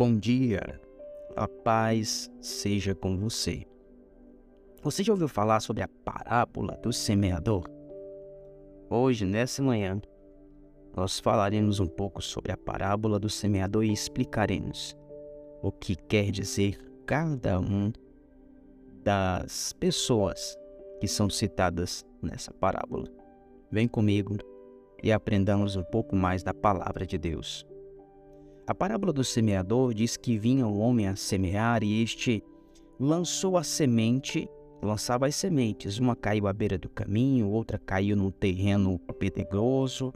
Bom dia, a paz seja com você. Você já ouviu falar sobre a parábola do semeador? Hoje, nessa manhã, nós falaremos um pouco sobre a parábola do semeador e explicaremos o que quer dizer cada um das pessoas que são citadas nessa parábola. Vem comigo e aprendamos um pouco mais da palavra de Deus. A parábola do semeador diz que vinha o homem a semear e este lançou a semente, lançava as sementes. Uma caiu à beira do caminho, outra caiu num terreno pedregoso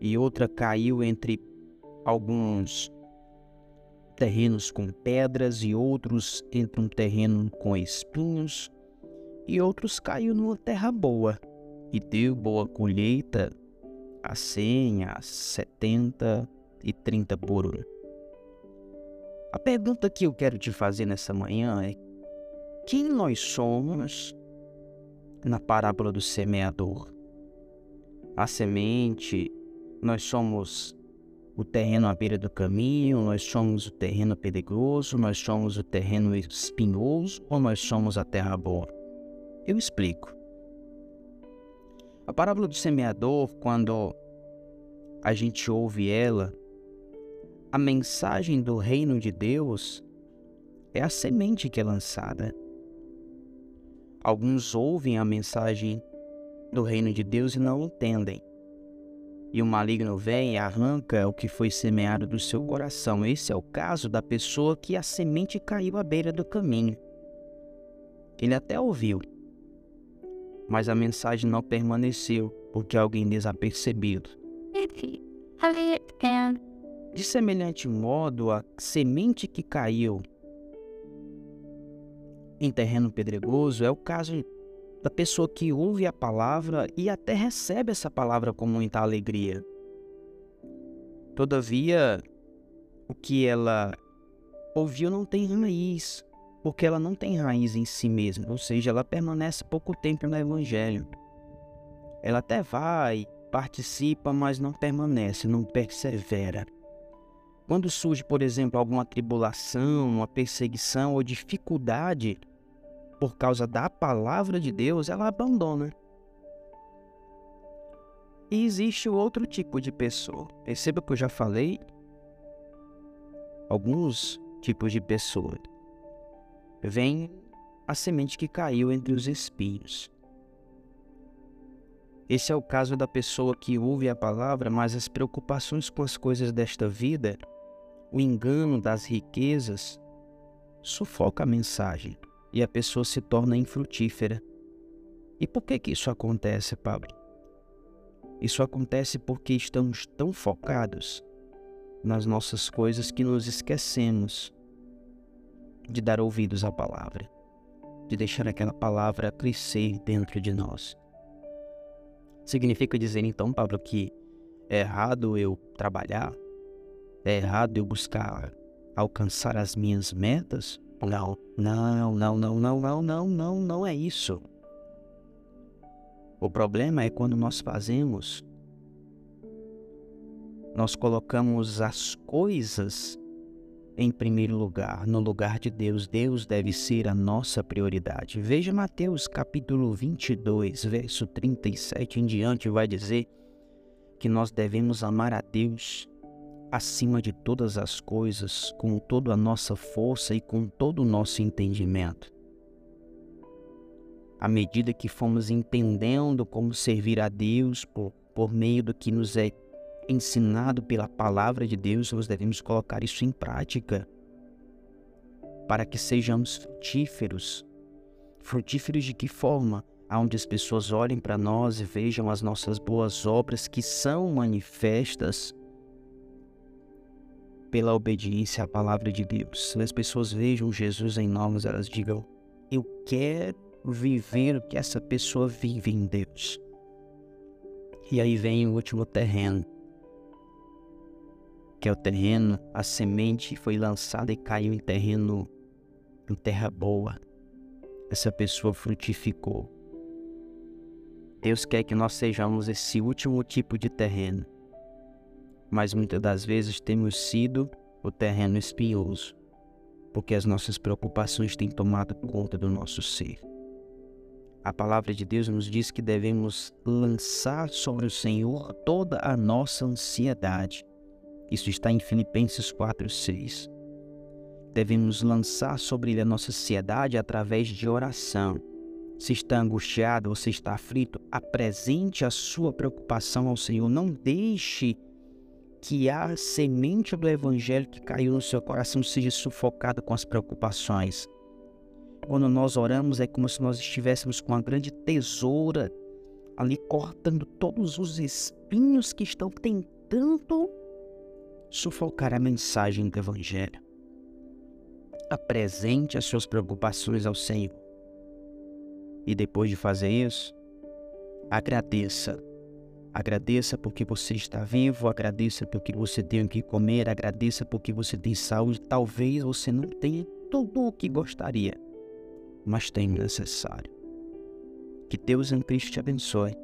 e outra caiu entre alguns terrenos com pedras e outros entre um terreno com espinhos e outros caiu numa terra boa e deu boa colheita a 100, a 70 e 30 por um. A pergunta que eu quero te fazer nessa manhã é: quem nós somos na parábola do semeador? A semente, nós somos o terreno à beira do caminho, nós somos o terreno perigoso, nós somos o terreno espinhoso ou nós somos a terra boa? Eu explico. A parábola do semeador, quando a gente ouve ela, a mensagem do reino de Deus é a semente que é lançada. Alguns ouvem a mensagem do reino de Deus e não entendem. E o maligno vem e arranca o que foi semeado do seu coração. Esse é o caso da pessoa que a semente caiu à beira do caminho. Ele até ouviu, mas a mensagem não permaneceu porque alguém desapercebido de semelhante modo, a semente que caiu em terreno pedregoso é o caso da pessoa que ouve a palavra e até recebe essa palavra com muita alegria. Todavia, o que ela ouviu não tem raiz, porque ela não tem raiz em si mesma, ou seja, ela permanece pouco tempo no Evangelho. Ela até vai, participa, mas não permanece, não persevera. Quando surge, por exemplo, alguma tribulação, uma perseguição ou dificuldade por causa da palavra de Deus, ela abandona. E existe outro tipo de pessoa. Perceba que eu já falei alguns tipos de pessoa. Vem a semente que caiu entre os espinhos. Esse é o caso da pessoa que ouve a palavra, mas as preocupações com as coisas desta vida o engano das riquezas sufoca a mensagem e a pessoa se torna infrutífera. E por que que isso acontece, Pablo? Isso acontece porque estamos tão focados nas nossas coisas que nos esquecemos de dar ouvidos à palavra, de deixar aquela palavra crescer dentro de nós. Significa dizer então, Pablo, que é errado eu trabalhar, é errado eu buscar alcançar as minhas metas? Não, não, não, não, não, não, não, não, não é isso. O problema é quando nós fazemos, nós colocamos as coisas em primeiro lugar, no lugar de Deus. Deus deve ser a nossa prioridade. Veja Mateus capítulo 22, verso 37 em diante, vai dizer que nós devemos amar a Deus acima de todas as coisas, com toda a nossa força e com todo o nosso entendimento. À medida que fomos entendendo como servir a Deus por, por meio do que nos é ensinado pela palavra de Deus, nós devemos colocar isso em prática para que sejamos frutíferos. Frutíferos de que forma? Onde as pessoas olhem para nós e vejam as nossas boas obras que são manifestas pela obediência à palavra de Deus. Se as pessoas vejam Jesus em nós, elas digam: Eu quero viver o que essa pessoa vive em Deus. E aí vem o último terreno, que é o terreno, a semente foi lançada e caiu em terreno, em terra boa. Essa pessoa frutificou. Deus quer que nós sejamos esse último tipo de terreno mas muitas das vezes temos sido o terreno espinhoso, porque as nossas preocupações têm tomado conta do nosso ser. A palavra de Deus nos diz que devemos lançar sobre o Senhor toda a nossa ansiedade. Isso está em Filipenses 4:6. Devemos lançar sobre ele a nossa ansiedade através de oração. Se está angustiado ou se está aflito, apresente a sua preocupação ao Senhor. Não deixe que a semente do evangelho que caiu no seu coração seja sufocada com as preocupações. Quando nós oramos, é como se nós estivéssemos com uma grande tesoura ali cortando todos os espinhos que estão tentando sufocar a mensagem do Evangelho. Apresente as suas preocupações ao Senhor. E depois de fazer isso, agradeça. Agradeça porque você está vivo, agradeça porque você tem o que comer, agradeça porque você tem saúde. Talvez você não tenha tudo o que gostaria, mas tem o necessário. Que Deus em Cristo te abençoe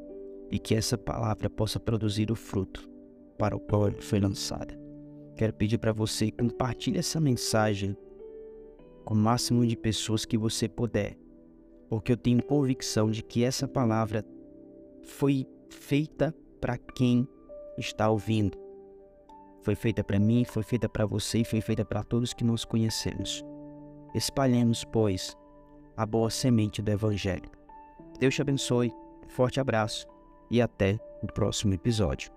e que essa palavra possa produzir o fruto para o qual foi lançada. Quero pedir para você compartilhe essa mensagem com o máximo de pessoas que você puder, porque eu tenho convicção de que essa palavra foi feita para quem está ouvindo. Foi feita para mim, foi feita para você e foi feita para todos que nós conhecemos. Espalhemos, pois, a boa semente do Evangelho. Deus te abençoe, forte abraço e até o próximo episódio.